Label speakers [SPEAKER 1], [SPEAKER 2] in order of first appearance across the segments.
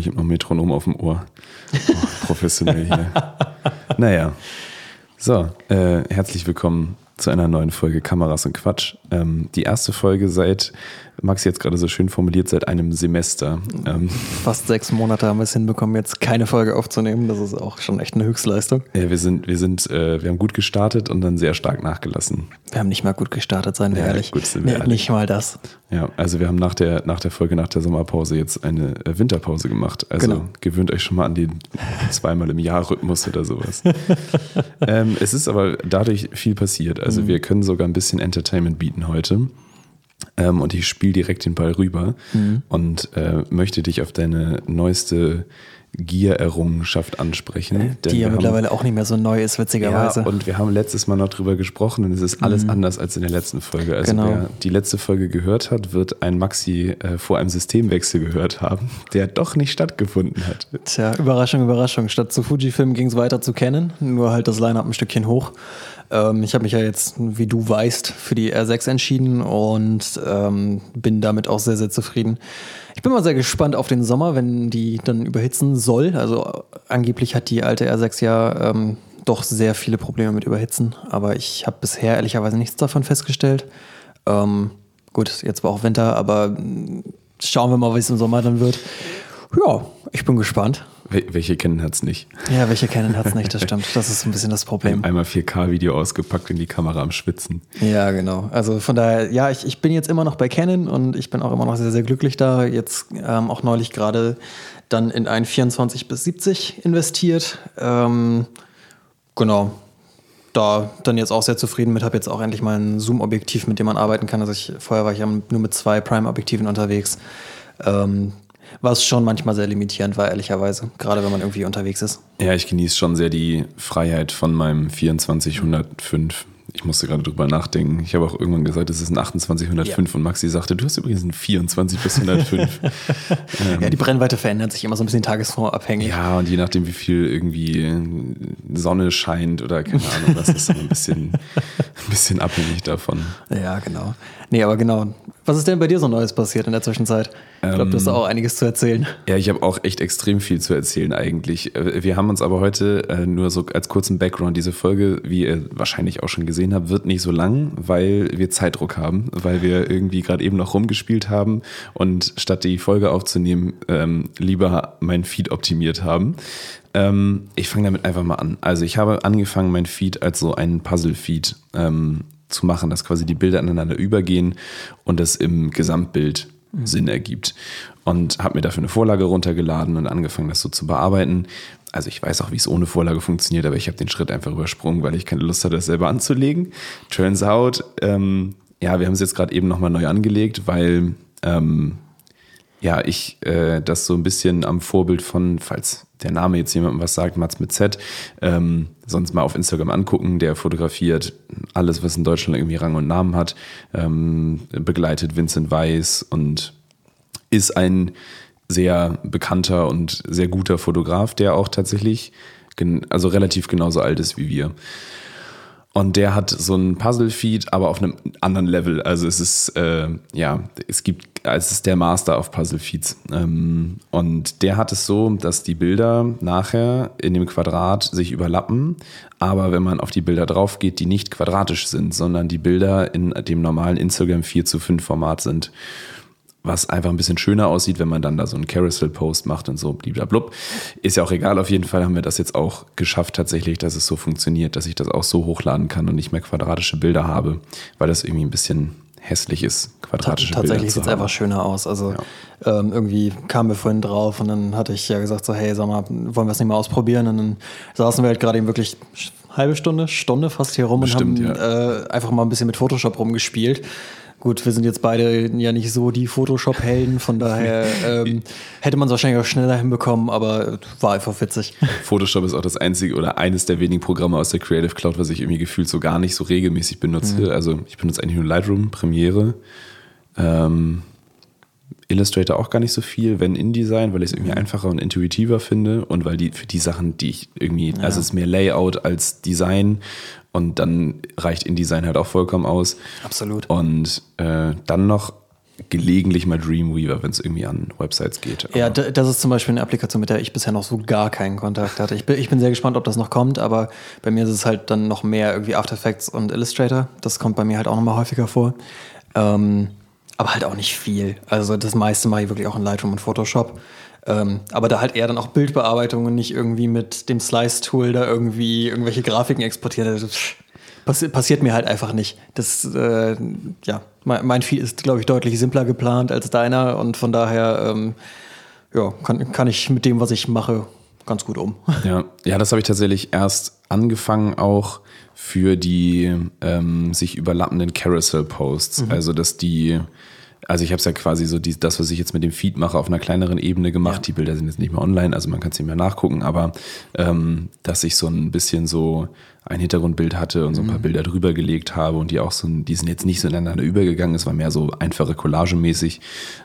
[SPEAKER 1] ich habe noch Metronom auf dem Ohr. Oh, professionell hier. naja. So, äh, herzlich willkommen zu einer neuen Folge Kameras und Quatsch. Ähm, die erste Folge seit Max jetzt gerade so schön formuliert, seit einem Semester.
[SPEAKER 2] Ähm, Fast sechs Monate haben wir es hinbekommen, jetzt keine Folge aufzunehmen. Das ist auch schon echt eine Höchstleistung.
[SPEAKER 1] Ja, wir sind, wir sind, äh, wir haben gut gestartet und dann sehr stark nachgelassen.
[SPEAKER 2] Wir haben nicht mal gut gestartet, seien wir ja, ehrlich. Gut, sind wir nee, ehrlich. Nicht mal das.
[SPEAKER 1] Ja, also wir haben nach der, nach der Folge, nach der Sommerpause jetzt eine äh, Winterpause gemacht. Also genau. gewöhnt euch schon mal an den zweimal im Jahr Rhythmus oder sowas. ähm, es ist aber dadurch viel passiert. Also mhm. wir können sogar ein bisschen Entertainment bieten heute. Ähm, und ich spiele direkt den Ball rüber mhm. und äh, möchte dich auf deine neueste Gear-Errungenschaft ansprechen.
[SPEAKER 2] Die ja mittlerweile haben, auch nicht mehr so neu ist, witzigerweise.
[SPEAKER 1] Ja, und wir haben letztes Mal noch drüber gesprochen und es ist alles mhm. anders als in der letzten Folge. Also genau. wer die letzte Folge gehört hat, wird ein Maxi äh, vor einem Systemwechsel gehört haben, der doch nicht stattgefunden hat.
[SPEAKER 2] Tja, Überraschung, Überraschung. Statt zu Fujifilm ging es weiter zu Canon, nur halt das Line-Up ein Stückchen hoch. Ähm, ich habe mich ja jetzt, wie du weißt, für die R6 entschieden und ähm, bin damit auch sehr, sehr zufrieden. Ich bin mal sehr gespannt auf den Sommer, wenn die dann überhitzen soll. Also angeblich hat die alte R6 ja ähm, doch sehr viele Probleme mit Überhitzen, aber ich habe bisher ehrlicherweise nichts davon festgestellt. Ähm, gut, jetzt war auch Winter, aber schauen wir mal, wie es im Sommer dann wird. Ja, ich bin gespannt.
[SPEAKER 1] Welche kennen hat es nicht?
[SPEAKER 2] Ja, welche kennen hat es nicht, das stimmt. Das ist ein bisschen das Problem.
[SPEAKER 1] Einmal 4K-Video ausgepackt in die Kamera am Schwitzen.
[SPEAKER 2] Ja, genau. Also von daher, ja, ich, ich bin jetzt immer noch bei Canon und ich bin auch immer noch sehr, sehr glücklich da. Jetzt ähm, auch neulich gerade dann in ein 24 bis 70 investiert. Ähm, genau. Da dann jetzt auch sehr zufrieden mit, habe jetzt auch endlich mal ein Zoom-Objektiv, mit dem man arbeiten kann. Also ich, vorher war ich ja nur mit zwei Prime-Objektiven unterwegs. Ähm, was schon manchmal sehr limitierend war, ehrlicherweise, gerade wenn man irgendwie unterwegs ist.
[SPEAKER 1] Ja, ich genieße schon sehr die Freiheit von meinem 2405 ich musste gerade drüber nachdenken. Ich habe auch irgendwann gesagt, es ist ein 2805 ja. und Maxi sagte, du hast übrigens ein 24 bis 105.
[SPEAKER 2] ähm, ja, die Brennweite verändert sich immer so ein bisschen tagesformabhängig.
[SPEAKER 1] Ja, und je nachdem, wie viel irgendwie Sonne scheint oder keine Ahnung, das ist ein bisschen, ein bisschen abhängig davon.
[SPEAKER 2] Ja, genau. Nee, aber genau. Was ist denn bei dir so Neues passiert in der Zwischenzeit? Ich glaube, du hast ähm, auch einiges zu erzählen.
[SPEAKER 1] Ja, ich habe auch echt extrem viel zu erzählen eigentlich. Äh, wir haben uns aber heute äh, nur so als kurzen Background, diese Folge, wie ihr wahrscheinlich auch schon gesehen habt, wird nicht so lang, weil wir Zeitdruck haben, weil wir irgendwie gerade eben noch rumgespielt haben und statt die Folge aufzunehmen, ähm, lieber mein Feed optimiert haben. Ähm, ich fange damit einfach mal an. Also ich habe angefangen, mein Feed als so einen Puzzle-Feed ähm, zu machen, dass quasi die Bilder aneinander übergehen und das im Gesamtbild mhm. Sinn ergibt. Und habe mir dafür eine Vorlage runtergeladen und angefangen, das so zu bearbeiten. Also ich weiß auch, wie es ohne Vorlage funktioniert, aber ich habe den Schritt einfach übersprungen, weil ich keine Lust hatte, das selber anzulegen. Turns out, ähm, ja, wir haben es jetzt gerade eben nochmal neu angelegt, weil ähm, ja, ich äh, das so ein bisschen am Vorbild von, falls der Name jetzt jemandem was sagt, Mats mit Z, ähm, sonst mal auf Instagram angucken, der fotografiert alles, was in Deutschland irgendwie Rang und Namen hat, ähm, begleitet Vincent Weiss und ist ein sehr bekannter und sehr guter Fotograf, der auch tatsächlich also relativ genauso alt ist wie wir. Und der hat so ein Puzzle-Feed, aber auf einem anderen Level. Also es ist, äh, ja, es gibt, es ist der Master auf Puzzle-Feeds. Ähm, und der hat es so, dass die Bilder nachher in dem Quadrat sich überlappen. Aber wenn man auf die Bilder drauf geht, die nicht quadratisch sind, sondern die Bilder in dem normalen Instagram 4 zu 5 Format sind was einfach ein bisschen schöner aussieht, wenn man dann da so einen Carousel-Post macht und so bliblablub. Ist ja auch egal, auf jeden Fall haben wir das jetzt auch geschafft tatsächlich, dass es so funktioniert, dass ich das auch so hochladen kann und nicht mehr quadratische Bilder habe, weil das irgendwie ein bisschen hässlich ist, quadratische
[SPEAKER 2] Bilder Tatsächlich sieht es einfach schöner aus. Also ja. ähm, irgendwie kamen wir vorhin drauf und dann hatte ich ja gesagt so, hey, sag mal, wollen wir es nicht mal ausprobieren? Und dann saßen wir halt gerade eben wirklich halbe Stunde, Stunde fast hier rum Bestimmt, und haben ja. äh, einfach mal ein bisschen mit Photoshop rumgespielt. Gut, wir sind jetzt beide ja nicht so die Photoshop-Helden, von daher ähm, hätte man es wahrscheinlich auch schneller hinbekommen, aber war einfach witzig.
[SPEAKER 1] Photoshop ist auch das einzige oder eines der wenigen Programme aus der Creative Cloud, was ich irgendwie gefühlt so gar nicht so regelmäßig benutze. Mhm. Also ich benutze eigentlich nur Lightroom, Premiere, ähm, Illustrator auch gar nicht so viel, wenn InDesign, weil ich es irgendwie mhm. einfacher und intuitiver finde und weil die für die Sachen, die ich irgendwie, ja. also es ist mehr Layout als Design und dann reicht InDesign halt auch vollkommen aus.
[SPEAKER 2] Absolut.
[SPEAKER 1] Und äh, dann noch gelegentlich mal Dreamweaver, wenn es irgendwie an Websites geht.
[SPEAKER 2] Aber ja, das ist zum Beispiel eine Applikation, mit der ich bisher noch so gar keinen Kontakt hatte. Ich bin, ich bin sehr gespannt, ob das noch kommt, aber bei mir ist es halt dann noch mehr irgendwie After Effects und Illustrator. Das kommt bei mir halt auch nochmal häufiger vor. Ähm, aber halt auch nicht viel. Also das meiste mache ich wirklich auch in Lightroom und Photoshop. Ähm, aber da halt eher dann auch Bildbearbeitung und nicht irgendwie mit dem Slice-Tool da irgendwie irgendwelche Grafiken exportiert. Also, passi passiert mir halt einfach nicht. Das, äh, ja, mein, mein Feed ist, glaube ich, deutlich simpler geplant als deiner und von daher, ähm, ja, kann, kann ich mit dem, was ich mache, ganz gut um.
[SPEAKER 1] Ja, ja das habe ich tatsächlich erst angefangen auch für die ähm, sich überlappenden Carousel-Posts. Mhm. Also, dass die also ich habe es ja quasi so die, das, was ich jetzt mit dem Feed mache, auf einer kleineren Ebene gemacht. Ja. Die Bilder sind jetzt nicht mehr online, also man kann es nicht mehr nachgucken, aber ähm, dass ich so ein bisschen so ein Hintergrundbild hatte und so ein paar mhm. Bilder drüber gelegt habe und die auch so, die sind jetzt nicht so ineinander übergegangen, es war mehr so einfache Collagemäßig,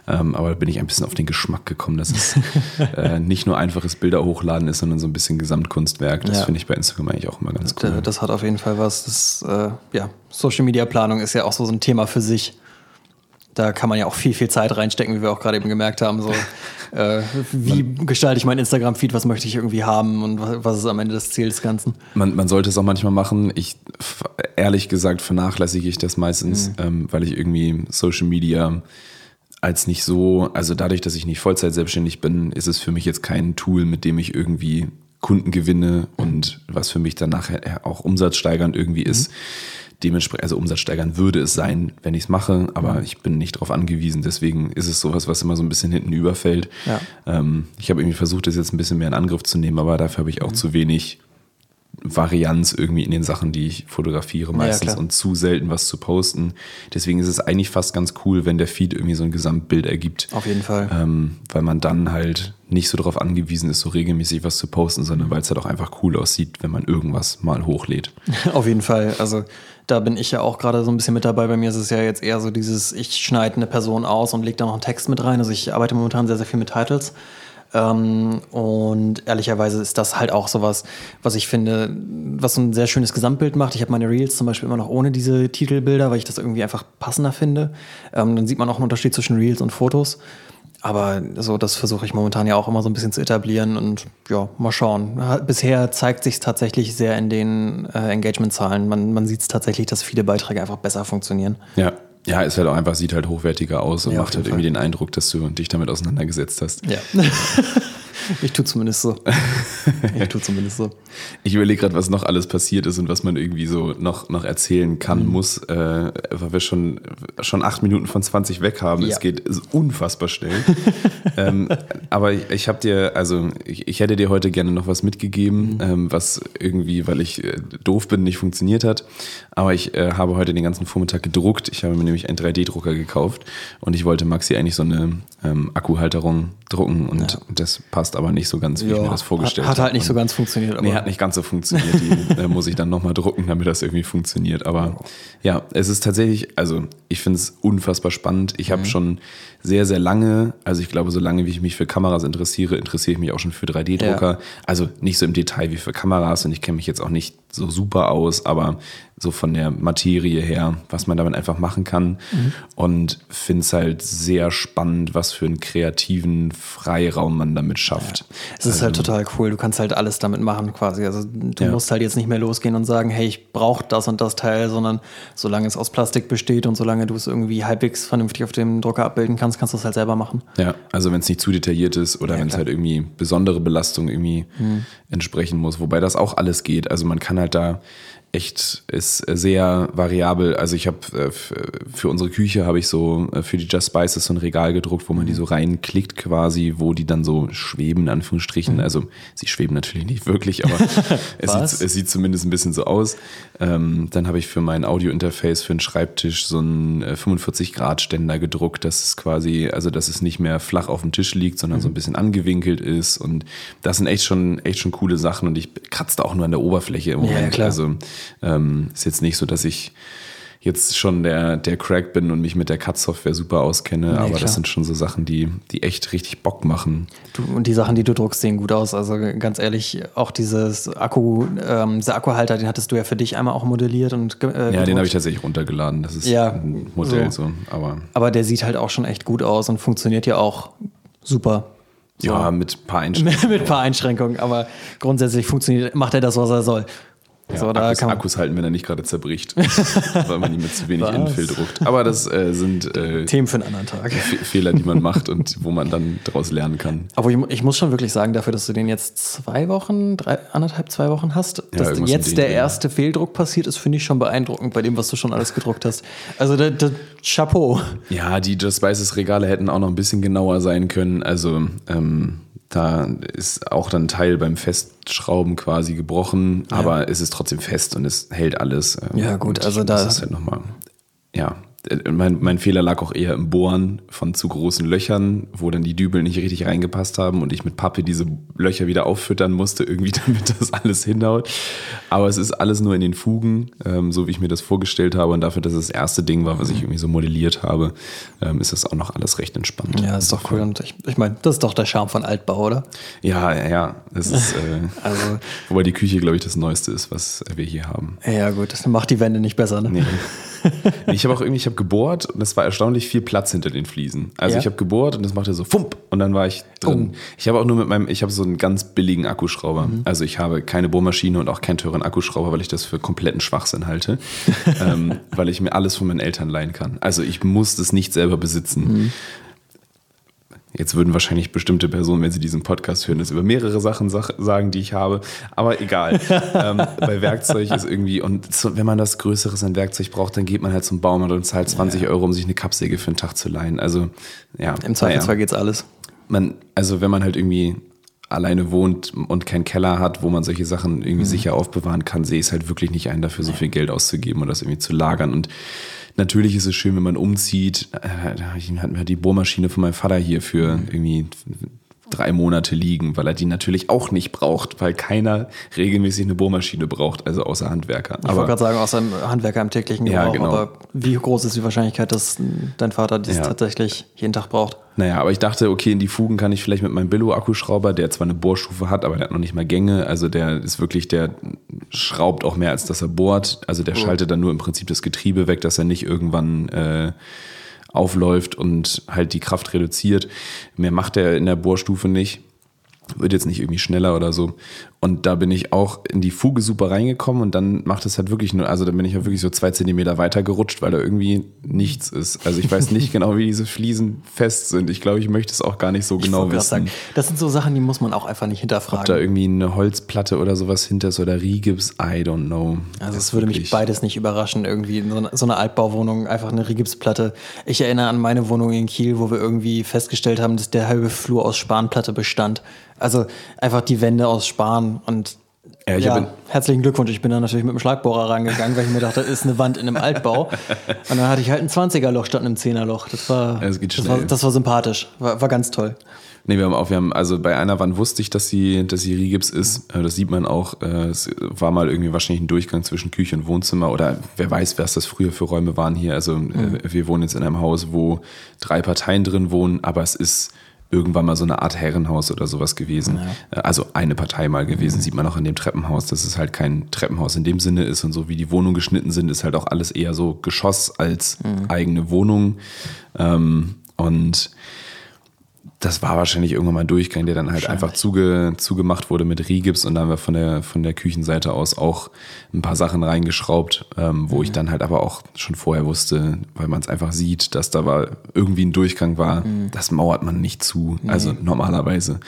[SPEAKER 1] ähm, aber da bin ich ein bisschen auf den Geschmack gekommen, dass es äh, nicht nur einfaches Bilder hochladen ist, sondern so ein bisschen Gesamtkunstwerk. Das ja. finde ich bei Instagram eigentlich auch immer ganz
[SPEAKER 2] cool. Das, das hat auf jeden Fall was. Das, äh, ja, Social Media Planung ist ja auch so ein Thema für sich da kann man ja auch viel, viel Zeit reinstecken, wie wir auch gerade eben gemerkt haben. So, äh, wie man, gestalte ich meinen Instagram-Feed, was möchte ich irgendwie haben und was, was, ist am Ende das Ziel des Ganzen?
[SPEAKER 1] Man, man sollte es auch manchmal machen. Ich, ehrlich gesagt, vernachlässige ich das meistens, mhm. ähm, weil ich irgendwie Social Media als nicht so, also dadurch, dass ich nicht Vollzeit selbstständig bin, ist es für mich jetzt kein Tool, mit dem ich irgendwie Kunden gewinne und was für mich dann nachher auch umsatzsteigernd irgendwie ist. Mhm dementsprechend, also Umsatz steigern würde es sein, wenn ich es mache, aber ich bin nicht darauf angewiesen. Deswegen ist es sowas, was immer so ein bisschen hinten überfällt. Ja. Ähm, ich habe irgendwie versucht, das jetzt ein bisschen mehr in Angriff zu nehmen, aber dafür habe ich auch mhm. zu wenig Varianz irgendwie in den Sachen, die ich fotografiere meistens ja, und zu selten was zu posten. Deswegen ist es eigentlich fast ganz cool, wenn der Feed irgendwie so ein Gesamtbild ergibt.
[SPEAKER 2] Auf jeden Fall.
[SPEAKER 1] Ähm, weil man dann halt nicht so darauf angewiesen ist, so regelmäßig was zu posten, sondern weil es halt auch einfach cool aussieht, wenn man irgendwas mal hochlädt.
[SPEAKER 2] Auf jeden Fall. Also da bin ich ja auch gerade so ein bisschen mit dabei. Bei mir ist es ja jetzt eher so dieses, ich schneide eine Person aus und lege da noch einen Text mit rein. Also ich arbeite momentan sehr, sehr viel mit Titles. Ähm, und ehrlicherweise ist das halt auch sowas, was ich finde, was so ein sehr schönes Gesamtbild macht. Ich habe meine Reels zum Beispiel immer noch ohne diese Titelbilder, weil ich das irgendwie einfach passender finde. Ähm, dann sieht man auch einen Unterschied zwischen Reels und Fotos. Aber so, das versuche ich momentan ja auch immer so ein bisschen zu etablieren und ja, mal schauen. Bisher zeigt sich tatsächlich sehr in den äh, Engagement-Zahlen. Man, man sieht es tatsächlich, dass viele Beiträge einfach besser funktionieren.
[SPEAKER 1] Ja, ja, es halt auch einfach, sieht halt hochwertiger aus und ja, macht halt irgendwie den Eindruck, dass du dich damit auseinandergesetzt hast.
[SPEAKER 2] Ja. Ich tue zumindest so. Ich tue zumindest so.
[SPEAKER 1] Ich überlege gerade, was noch alles passiert ist und was man irgendwie so noch, noch erzählen kann, mhm. muss, äh, weil wir schon, schon acht Minuten von 20 weg haben. Ja. Es geht unfassbar schnell. ähm, aber ich, ich habe dir, also ich, ich, hätte dir heute gerne noch was mitgegeben, mhm. ähm, was irgendwie, weil ich äh, doof bin, nicht funktioniert hat. Aber ich äh, habe heute den ganzen Vormittag gedruckt. Ich habe mir nämlich einen 3D-Drucker gekauft und ich wollte Maxi eigentlich so eine ähm, Akkuhalterung drucken und ja. das passt aber nicht so ganz, wie ja, ich mir das vorgestellt
[SPEAKER 2] habe.
[SPEAKER 1] Hat
[SPEAKER 2] halt nicht so ganz funktioniert.
[SPEAKER 1] Aber nee, hat nicht ganz so funktioniert. Die äh, muss ich dann nochmal drucken, damit das irgendwie funktioniert. Aber ja, es ist tatsächlich, also ich finde es unfassbar spannend. Ich habe mhm. schon sehr, sehr lange, also ich glaube, so lange wie ich mich für Kameras interessiere, interessiere ich mich auch schon für 3D-Drucker. Ja. Also nicht so im Detail wie für Kameras und ich kenne mich jetzt auch nicht so super aus, aber so von der Materie her, was man damit einfach machen kann. Mhm. Und finde es halt sehr spannend, was für einen kreativen Freiraum man damit schafft. Ja.
[SPEAKER 2] Es ist also, halt total cool. Du kannst halt alles damit machen quasi. Also du ja. musst halt jetzt nicht mehr losgehen und sagen, hey, ich brauche das und das Teil, sondern solange es aus Plastik besteht und solange du es irgendwie halbwegs vernünftig auf dem Drucker abbilden kannst, kannst du es halt selber machen.
[SPEAKER 1] Ja, also wenn es nicht zu detailliert ist oder ja, wenn es halt irgendwie besondere Belastung irgendwie mhm. entsprechen muss, wobei das auch alles geht. Also man kann halt da echt ist sehr variabel. Also ich habe äh, für unsere Küche habe ich so äh, für die Just Spices so ein Regal gedruckt, wo man die so reinklickt quasi, wo die dann so schweben in Anführungsstrichen. Mhm. Also sie schweben natürlich nicht wirklich, aber es, sieht, es sieht zumindest ein bisschen so aus. Ähm, dann habe ich für mein Audio-Interface für einen Schreibtisch so einen 45 äh, gedruckt, dass es quasi, also dass es nicht mehr flach auf dem Tisch liegt, sondern mhm. so ein bisschen angewinkelt ist. Und das sind echt schon echt schon coole Sachen. Und ich kratze da auch nur an der Oberfläche im Moment. Ja, klar. Also ähm, ist jetzt nicht so, dass ich jetzt schon der, der Crack bin und mich mit der Cut-Software super auskenne,
[SPEAKER 2] Nee,
[SPEAKER 1] aber
[SPEAKER 2] klar.
[SPEAKER 1] das sind schon so Sachen, die, die echt richtig Bock machen.
[SPEAKER 2] Du, und die Sachen, die du druckst, sehen gut aus. Also ganz ehrlich, auch dieses Akku, ähm, dieser Akkuhalter, den hattest du ja für dich einmal auch modelliert und äh,
[SPEAKER 1] Ja, den habe ich tatsächlich runtergeladen. Das ist
[SPEAKER 2] Ja,
[SPEAKER 1] ein Modell
[SPEAKER 2] so.
[SPEAKER 1] so. Aber
[SPEAKER 2] Aber der sieht halt auch schon echt gut aus und funktioniert ja auch super. So.
[SPEAKER 1] ja, mit ein paar Einschränkungen.
[SPEAKER 2] Mit ein paar Einschränkungen, aber grundsätzlich funktioniert, macht er das, was er soll.
[SPEAKER 1] Ja,
[SPEAKER 2] so, da
[SPEAKER 1] Akkus,
[SPEAKER 2] kann man,
[SPEAKER 1] Akkus halten, wenn er nicht gerade zerbricht, weil man ihn mit zu wenig? Infill druckt. Aber das äh, sind äh,
[SPEAKER 2] Themen für einen anderen Tag.
[SPEAKER 1] Fe- Fehler, die man macht und wo man dann daraus lernen kann.
[SPEAKER 2] Aber ich, ich muss schon wirklich sagen, dafür, dass du den jetzt zwei Wochen, drei, anderthalb, zwei Wochen hast, dass
[SPEAKER 1] irgendwas in
[SPEAKER 2] jetzt der erste Fehldruck passiert ist, finde ich schon beeindruckend bei dem, was du schon alles gedruckt hast. Also, der, der Chapeau.
[SPEAKER 1] Ja, die Just Spices Regale hätten auch noch ein bisschen genauer sein können. Also ähm, da ist auch dann ein Teil beim Festschrauben quasi gebrochen, aber es ist trotzdem fest und es hält alles. Ähm,
[SPEAKER 2] Ja, gut, also da-
[SPEAKER 1] Das halt noch mal, ja, mein, mein Fehler lag auch eher im Bohren von zu großen Löchern, wo dann die Dübel nicht richtig reingepasst haben und ich mit Pappe diese Löcher wieder auffüttern musste, irgendwie damit das alles hinhaut. Aber es ist alles nur in den Fugen, ähm, so wie ich mir das vorgestellt habe. Und dafür, dass es das erste Ding war, was ich irgendwie so modelliert habe, ähm, ist das auch noch alles recht entspannt.
[SPEAKER 2] Ja, ist doch cool. Und ich, ich meine, das ist doch der Charme von Altbau, oder?
[SPEAKER 1] Ja, ja, ja. Es ist, äh,
[SPEAKER 2] Also-
[SPEAKER 1] wobei die Küche, glaube ich, das Neueste ist, was wir hier haben.
[SPEAKER 2] Ja, gut, das macht die Wände nicht besser, ne?
[SPEAKER 1] Nee. Ich habe auch irgendwie, ich habe gebohrt und es war erstaunlich viel Platz hinter den Fliesen. Also
[SPEAKER 2] Ja?
[SPEAKER 1] ich habe gebohrt und das machte so fump und dann war ich drin.
[SPEAKER 2] Oh.
[SPEAKER 1] Ich habe auch nur mit meinem, ich habe so einen ganz billigen Akkuschrauber.
[SPEAKER 2] Mhm.
[SPEAKER 1] Also ich habe keine Bohrmaschine und auch keinen teuren Akkuschrauber, weil ich das für kompletten Schwachsinn halte, ähm, weil ich mir alles von meinen Eltern leihen kann. Also ich muss das nicht selber besitzen.
[SPEAKER 2] Mhm.
[SPEAKER 1] Jetzt würden wahrscheinlich bestimmte Personen, wenn sie diesen Podcast hören, das über mehrere Sachen sach sagen, die ich habe. Aber egal. ähm, bei Werkzeug ist irgendwie, und so, wenn man das Größeres an Werkzeug braucht, dann geht man halt zum Baumarkt und zahlt 20 Euro, um sich eine Kappsäge für einen Tag zu leihen. Also, ja.
[SPEAKER 2] Im Zweifelsfall
[SPEAKER 1] naja.
[SPEAKER 2] geht's alles.
[SPEAKER 1] Man, also, wenn man halt irgendwie alleine wohnt und keinen Keller hat, wo man solche Sachen irgendwie
[SPEAKER 2] Mhm.
[SPEAKER 1] sicher aufbewahren kann, sehe ich es halt wirklich nicht ein, dafür so viel Geld auszugeben und das irgendwie zu lagern. Und natürlich ist es schön, wenn man umzieht. Äh, da hat mir die Bohrmaschine von meinem Vater hier für
[SPEAKER 2] Mhm.
[SPEAKER 1] irgendwie drei Monate liegen, weil er die natürlich auch nicht braucht, weil keiner regelmäßig eine Bohrmaschine braucht, also außer Handwerker.
[SPEAKER 2] Ich wollte gerade sagen, außer Handwerker im täglichen
[SPEAKER 1] Ja,
[SPEAKER 2] Gebrauch,
[SPEAKER 1] genau.
[SPEAKER 2] aber wie groß ist die Wahrscheinlichkeit, dass dein Vater dies
[SPEAKER 1] Ja.
[SPEAKER 2] tatsächlich jeden Tag braucht?
[SPEAKER 1] Naja, aber ich dachte, okay, in die Fugen kann ich vielleicht mit meinem Billo-Akkuschrauber, der zwar eine Bohrstufe hat, aber der hat noch nicht mal Gänge. Also der ist wirklich, der schraubt auch mehr, als dass er bohrt. Also der schaltet dann nur im Prinzip das Getriebe weg, dass er nicht irgendwann äh, aufläuft und halt die Kraft reduziert. Mehr macht er in der Bohrstufe nicht. Wird jetzt nicht irgendwie schneller oder so. Und da bin ich auch in die Fuge super reingekommen und dann macht es halt wirklich nur, also dann bin ich halt wirklich so zwei Zentimeter weiter gerutscht, weil da irgendwie nichts ist. Also ich weiß nicht genau, wie diese Fliesen fest sind. Ich glaube, ich möchte es auch gar nicht so genau wissen.
[SPEAKER 2] sagen, das sind so Sachen, die muss man auch einfach nicht
[SPEAKER 1] Ob da
[SPEAKER 2] hinterfragen.
[SPEAKER 1] irgendwie eine Holzplatte oder sowas hinter ist oder Rigips, I don't know.
[SPEAKER 2] Also es würde mich beides nicht überraschen, irgendwie in so einer, so einer Altbauwohnung einfach eine Rigipsplatte. Ich erinnere an meine Wohnung in Kiel, wo wir irgendwie festgestellt haben, dass der halbe Flur aus Spanplatte bestand. Also einfach die Wände aus Span und
[SPEAKER 1] Ja, ich
[SPEAKER 2] ja, herzlichen Glückwunsch. Ich bin dann natürlich mit dem Schlagbohrer rangegangen, weil ich mir dachte, das ist eine Wand in einem Altbau. Und dann hatte ich halt ein 20er-Loch statt einem 10er-Loch. Das war,
[SPEAKER 1] das
[SPEAKER 2] das war, das war sympathisch. War, war ganz toll.
[SPEAKER 1] Nee, wir haben auch, wir haben, also bei einer Wand wusste ich, dass sie, dass sie Rigips ist. Äh, Das sieht man auch. Äh, Es war mal irgendwie wahrscheinlich ein Durchgang zwischen Küche und Wohnzimmer oder wer weiß, was das früher für Räume waren hier. Also äh, wir wohnen jetzt in einem Haus, wo drei Parteien drin wohnen, aber es ist irgendwann mal so eine Art Herrenhaus oder sowas gewesen. Äh, Also eine Partei mal gewesen, sieht man auch an dem Treppenhaus, dass es halt kein Treppenhaus in dem Sinne ist und so wie die Wohnungen geschnitten sind, ist halt auch alles eher so Geschoss als eigene Wohnung. Ähm, und das war wahrscheinlich irgendwann mal ein Durchgang, der dann halt einfach zuge, zugemacht wurde mit Rigips und da haben wir von der, von der Küchenseite aus auch ein paar Sachen reingeschraubt, ähm, wo ich dann halt aber auch schon vorher wusste, weil man es einfach sieht, dass da war irgendwie ein Durchgang war. Das mauert man nicht zu, also normalerweise.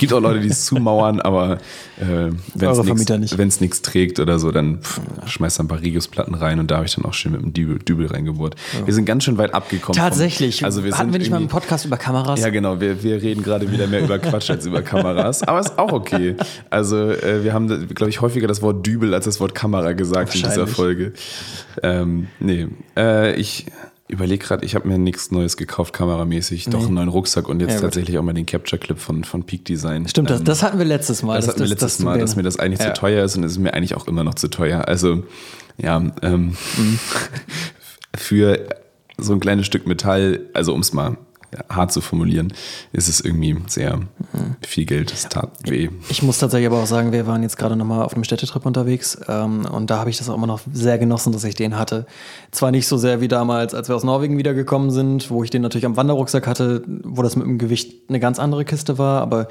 [SPEAKER 1] Gibt auch Leute, die es zumauern, aber äh, wenn es nichts trägt oder so, dann pff, schmeißt da ein paar Rigipsplatten rein und da habe ich dann auch schön mit dem Dübel, Dübel reingebohrt. Wir sind ganz schön weit abgekommen. vom-
[SPEAKER 2] Tatsächlich.
[SPEAKER 1] also wir
[SPEAKER 2] Hatten wir nicht mal einen Podcast über Kameras?
[SPEAKER 1] ja, genau. Wir, wir reden gerade wieder mehr über Quatsch als über Kameras. Aber ist auch okay. Also, äh, wir haben, glaube ich, häufiger das Wort Dübel als das Wort Kamera gesagt in dieser. Folge. Ähm, nee, äh, ich überlege gerade, ich habe mir nichts Neues gekauft, kameramäßig. Doch einen neuen Rucksack und jetzt
[SPEAKER 2] Ja,
[SPEAKER 1] tatsächlich auch mal den Capture-Clip von, von Peak Design.
[SPEAKER 2] Stimmt, das,
[SPEAKER 1] Ähm,
[SPEAKER 2] das hatten wir letztes Mal.
[SPEAKER 1] das hatten wir letztes Mal, dass mir das eigentlich
[SPEAKER 2] Ja.
[SPEAKER 1] zu teuer ist und es ist mir eigentlich auch immer noch zu teuer. Also, ja, ähm, für so ein kleines Stück Metall, also um es mal hart zu formulieren, ist es irgendwie sehr viel Geld. Es tat weh.
[SPEAKER 2] Ich muss tatsächlich aber auch sagen, wir waren jetzt gerade nochmal auf einem Städtetrip unterwegs ähm, und da habe ich das auch immer noch sehr genossen, dass ich den hatte. Zwar nicht so sehr wie damals, als wir aus Norwegen wiedergekommen sind, wo ich den natürlich am Wanderrucksack hatte, wo das mit dem Gewicht eine ganz andere Kiste war, aber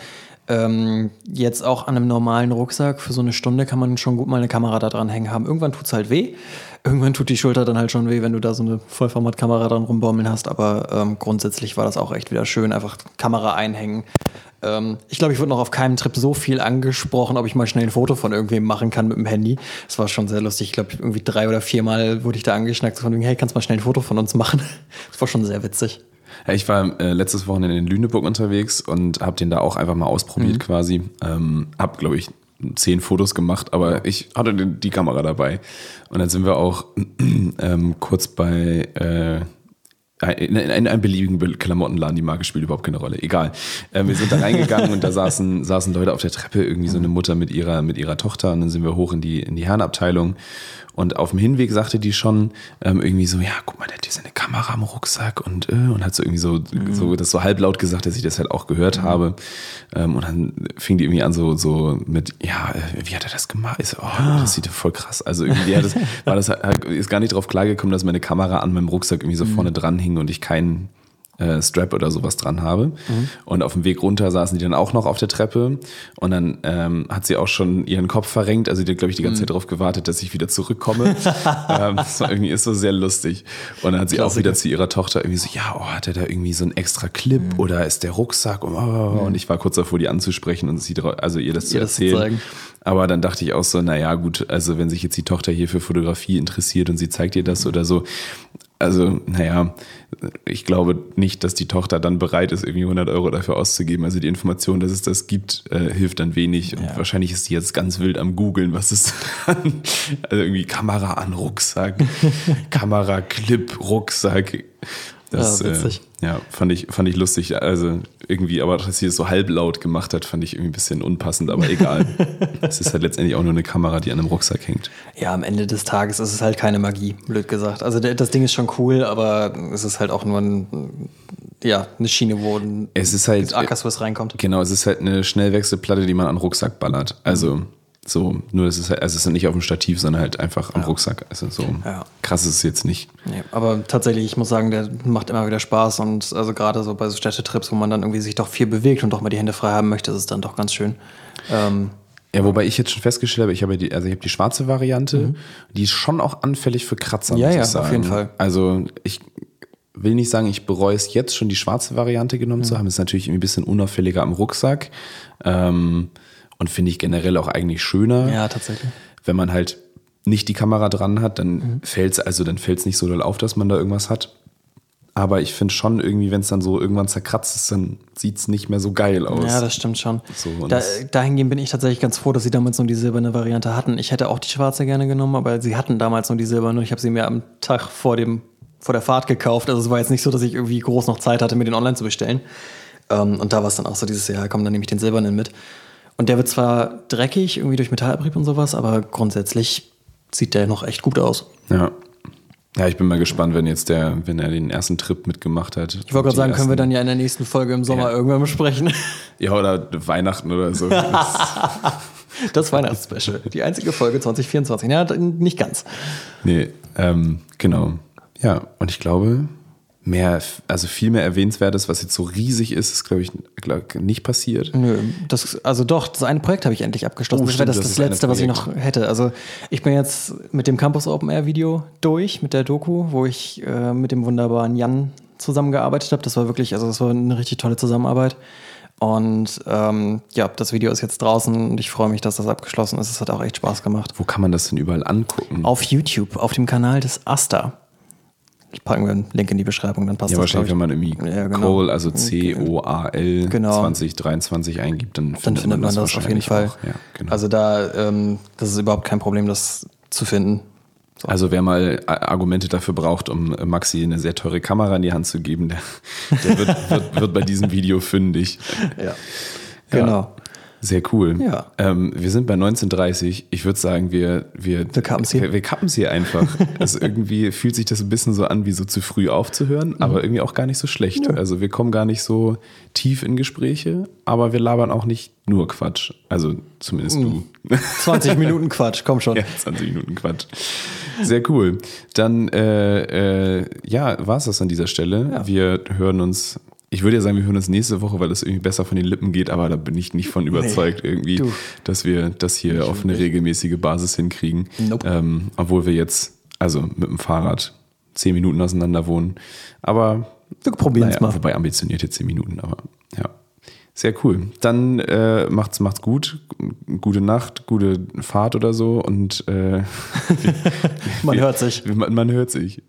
[SPEAKER 2] ähm, jetzt auch an einem normalen Rucksack für so eine Stunde kann man schon gut mal eine Kamera da dran hängen haben. Irgendwann tut es halt weh. Irgendwann tut die Schulter dann halt schon weh, wenn du da so eine Vollformatkamera dran rumbaumeln hast. Aber ähm, grundsätzlich war das auch echt wieder schön. Einfach Kamera einhängen. Ähm, ich glaube, ich wurde noch auf keinem Trip so viel angesprochen, ob ich mal schnell ein Foto von irgendwem machen kann mit dem Handy. Das war schon sehr lustig. Ich glaube, irgendwie drei oder viermal wurde ich da angeschnackt. Von wegen, hey, kannst du mal schnell ein Foto von uns machen? Das war schon sehr witzig.
[SPEAKER 1] Ja, ich war äh, letztes Wochenende in Lüneburg unterwegs und habe den da auch einfach mal ausprobiert mhm. quasi. Ähm, hab, glaube ich, zehn Fotos gemacht, aber ich hatte die, Kamera dabei. Und dann sind wir auch ähm, kurz bei äh, in, in einem beliebigen Klamottenladen, die Marke spielt überhaupt keine Rolle. Egal. Äh, wir sind da reingegangen und da saßen, saßen Leute auf der Treppe, irgendwie so eine Mutter mit ihrer, mit ihrer Tochter und dann sind wir hoch in die, in die Herrenabteilung und auf dem Hinweg sagte die schon ähm, irgendwie so, ja, guck mal, der hat hier seine Kamera am Rucksack und, äh, und hat so irgendwie so, mhm. so das so halblaut gesagt, dass ich das halt auch gehört mhm. habe. Ähm, und dann fing die irgendwie an so, so mit, ja, äh, wie hat er das gemacht? Ich so, oh, ah. das sieht ja voll krass. Also irgendwie das, war das ist gar nicht drauf klargekommen, dass meine Kamera an meinem Rucksack irgendwie so mhm. vorne dran hing und ich keinen äh, Strap oder sowas dran habe. Mhm. Und auf dem Weg runter saßen die dann auch noch auf der Treppe. Und dann ähm, hat sie auch schon ihren Kopf verrenkt. Also die hat, glaube ich, die ganze mhm. Zeit darauf gewartet, dass ich wieder zurückkomme. ähm, das war irgendwie ist so sehr lustig. Und dann hat sie Klassiker. auch wieder zu ihrer Tochter irgendwie so, ja, oh, hat er da irgendwie so einen extra Clip mhm. oder ist der Rucksack? Und, oh, und ich war kurz davor, die anzusprechen und sie, also ihr das ihr zu erzählen. Das aber dann dachte ich auch so, naja, gut, also wenn sich jetzt die Tochter hier für Fotografie interessiert und sie zeigt ihr das oder so, also, naja, ich glaube nicht, dass die Tochter dann bereit ist, irgendwie 100 Euro dafür auszugeben. Also die Information, dass es das gibt, äh, hilft dann wenig. Und ja. wahrscheinlich ist sie jetzt ganz wild am Googeln, was ist also irgendwie Kamera an Rucksack, Kamera Clip Rucksack. Das, ja, witzig. Äh, ja, fand ich, fand ich lustig. Also irgendwie, aber dass sie es so halblaut gemacht hat, fand ich irgendwie ein bisschen unpassend, aber egal. es ist halt letztendlich auch nur eine Kamera, die an einem Rucksack hängt.
[SPEAKER 2] Ja, am Ende des Tages ist es halt keine Magie, blöd gesagt. Also das Ding ist schon cool, aber es ist halt auch nur ein, ja, eine Schiene, wo ein
[SPEAKER 1] es ist halt,
[SPEAKER 2] Ackerswiss reinkommt.
[SPEAKER 1] Genau, es ist halt eine Schnellwechselplatte, die man an den Rucksack ballert. Also. Mhm so, nur es ist halt, also es ist nicht auf dem Stativ, sondern halt einfach am ja. Rucksack. Also so ja. krass ist es jetzt nicht.
[SPEAKER 2] Nee, aber tatsächlich, ich muss sagen, der macht immer wieder Spaß und also gerade so bei so Städtetrips, wo man dann irgendwie sich doch viel bewegt und doch mal die Hände frei haben möchte, ist es dann doch ganz schön. Ähm,
[SPEAKER 1] ja, wobei ich jetzt schon festgestellt habe, ich habe die, also ich habe die schwarze Variante, mhm. die ist schon auch anfällig für Kratzer.
[SPEAKER 2] Ja, ja, auf jeden Fall.
[SPEAKER 1] Also ich will nicht sagen, ich bereue es jetzt schon, die schwarze Variante genommen mhm. zu haben. Ist natürlich ein bisschen unauffälliger am Rucksack. Ähm, und finde ich generell auch eigentlich schöner.
[SPEAKER 2] Ja, tatsächlich.
[SPEAKER 1] Wenn man halt nicht die Kamera dran hat, dann mhm. fällt es also dann fällt's nicht so doll auf, dass man da irgendwas hat. Aber ich finde schon irgendwie, wenn es dann so irgendwann zerkratzt ist, dann sieht es nicht mehr so geil aus.
[SPEAKER 2] Ja, das stimmt schon. So, da, dahingehend bin ich tatsächlich ganz froh, dass sie damals nur die silberne Variante hatten. Ich hätte auch die schwarze gerne genommen, aber sie hatten damals nur die silberne. Ich habe sie mir am Tag vor, dem, vor der Fahrt gekauft. Also es war jetzt nicht so, dass ich irgendwie groß noch Zeit hatte, mir den online zu bestellen. Ähm, und da war es dann auch so dieses Jahr, komm, dann nehme ich den silbernen mit. Und der wird zwar dreckig, irgendwie durch Metallabrieb und sowas, aber grundsätzlich sieht der noch echt gut aus.
[SPEAKER 1] Ja. Ja, ich bin mal gespannt, wenn jetzt der, wenn er den ersten Trip mitgemacht hat.
[SPEAKER 2] Ich wollte gerade sagen, können wir dann ja in der nächsten Folge im Sommer ja. irgendwann besprechen.
[SPEAKER 1] Ja, oder Weihnachten oder so.
[SPEAKER 2] das Weihnachtsspecial. Die einzige Folge 2024. Ja, nicht ganz.
[SPEAKER 1] Nee, ähm, genau. Ja, und ich glaube, mehr, also viel mehr Erwähnenswertes, was jetzt so riesig ist, ist, glaube ich, glaub, nicht passiert.
[SPEAKER 2] Nö, das, also doch, das eine Projekt habe ich endlich abgeschlossen. Oh, das wäre das, das, das letzte, was ich noch hätte. Also ich bin jetzt mit dem Campus Open Air Video durch, mit der Doku, wo ich äh, mit dem wunderbaren Jan zusammengearbeitet habe. Das war wirklich, also das war eine richtig tolle Zusammenarbeit. Und ähm, ja, das Video ist jetzt draußen und ich freue mich, dass das abgeschlossen ist. Es hat auch echt Spaß gemacht.
[SPEAKER 1] Wo kann man das denn überall angucken?
[SPEAKER 2] Auf YouTube, auf dem Kanal des Asta packen wir einen Link in die Beschreibung, dann passt
[SPEAKER 1] ja,
[SPEAKER 2] das.
[SPEAKER 1] Ja, wahrscheinlich, wenn man irgendwie ja, genau. Cole, also C-O-A-L genau. 2023 eingibt, dann,
[SPEAKER 2] dann findet, man, das, das auf jeden Fall. Ja, genau. Also da, ähm, das ist überhaupt kein Problem, das zu finden.
[SPEAKER 1] So. Also wer mal Argumente dafür braucht, um Maxi eine sehr teure Kamera in die Hand zu geben, der, der wird, wird, wird, bei diesem Video fündig.
[SPEAKER 2] Ja. Genau.
[SPEAKER 1] Sehr cool.
[SPEAKER 2] Ja.
[SPEAKER 1] Ähm, wir sind bei 1930. Ich würde sagen, wir, wir,
[SPEAKER 2] Wir kappen's hier.
[SPEAKER 1] Wir, wir kappen's hier einfach. also irgendwie fühlt sich das ein bisschen so an, wie so zu früh aufzuhören,
[SPEAKER 2] Mhm.
[SPEAKER 1] aber irgendwie auch gar nicht so schlecht. Also wir kommen gar nicht so tief in Gespräche, aber wir labern auch nicht nur Quatsch. Also zumindest
[SPEAKER 2] Mhm.
[SPEAKER 1] du.
[SPEAKER 2] 20 Minuten Quatsch, komm schon.
[SPEAKER 1] Ja, 20 Minuten Quatsch. Sehr cool. Dann, äh, äh, ja, war es das an dieser Stelle.
[SPEAKER 2] Ja.
[SPEAKER 1] Wir hören uns, ich würde ja sagen, wir hören uns nächste Woche, weil es irgendwie besser von den Lippen geht, aber da bin ich nicht von überzeugt irgendwie,
[SPEAKER 2] du.
[SPEAKER 1] dass wir das hier auf eine regelmäßige Basis hinkriegen.
[SPEAKER 2] Nope.
[SPEAKER 1] Ähm, obwohl wir jetzt, also mit dem Fahrrad, 10 Minuten auseinander wohnen. Aber
[SPEAKER 2] Wir probieren es
[SPEAKER 1] naja,
[SPEAKER 2] mal.
[SPEAKER 1] Wobei ambitionierte 10 Minuten, aber ja. Sehr cool. Dann äh, macht's, macht's gut. Gute Nacht, gute Fahrt oder so und äh,
[SPEAKER 2] Man hört sich.
[SPEAKER 1] man, man hört sich.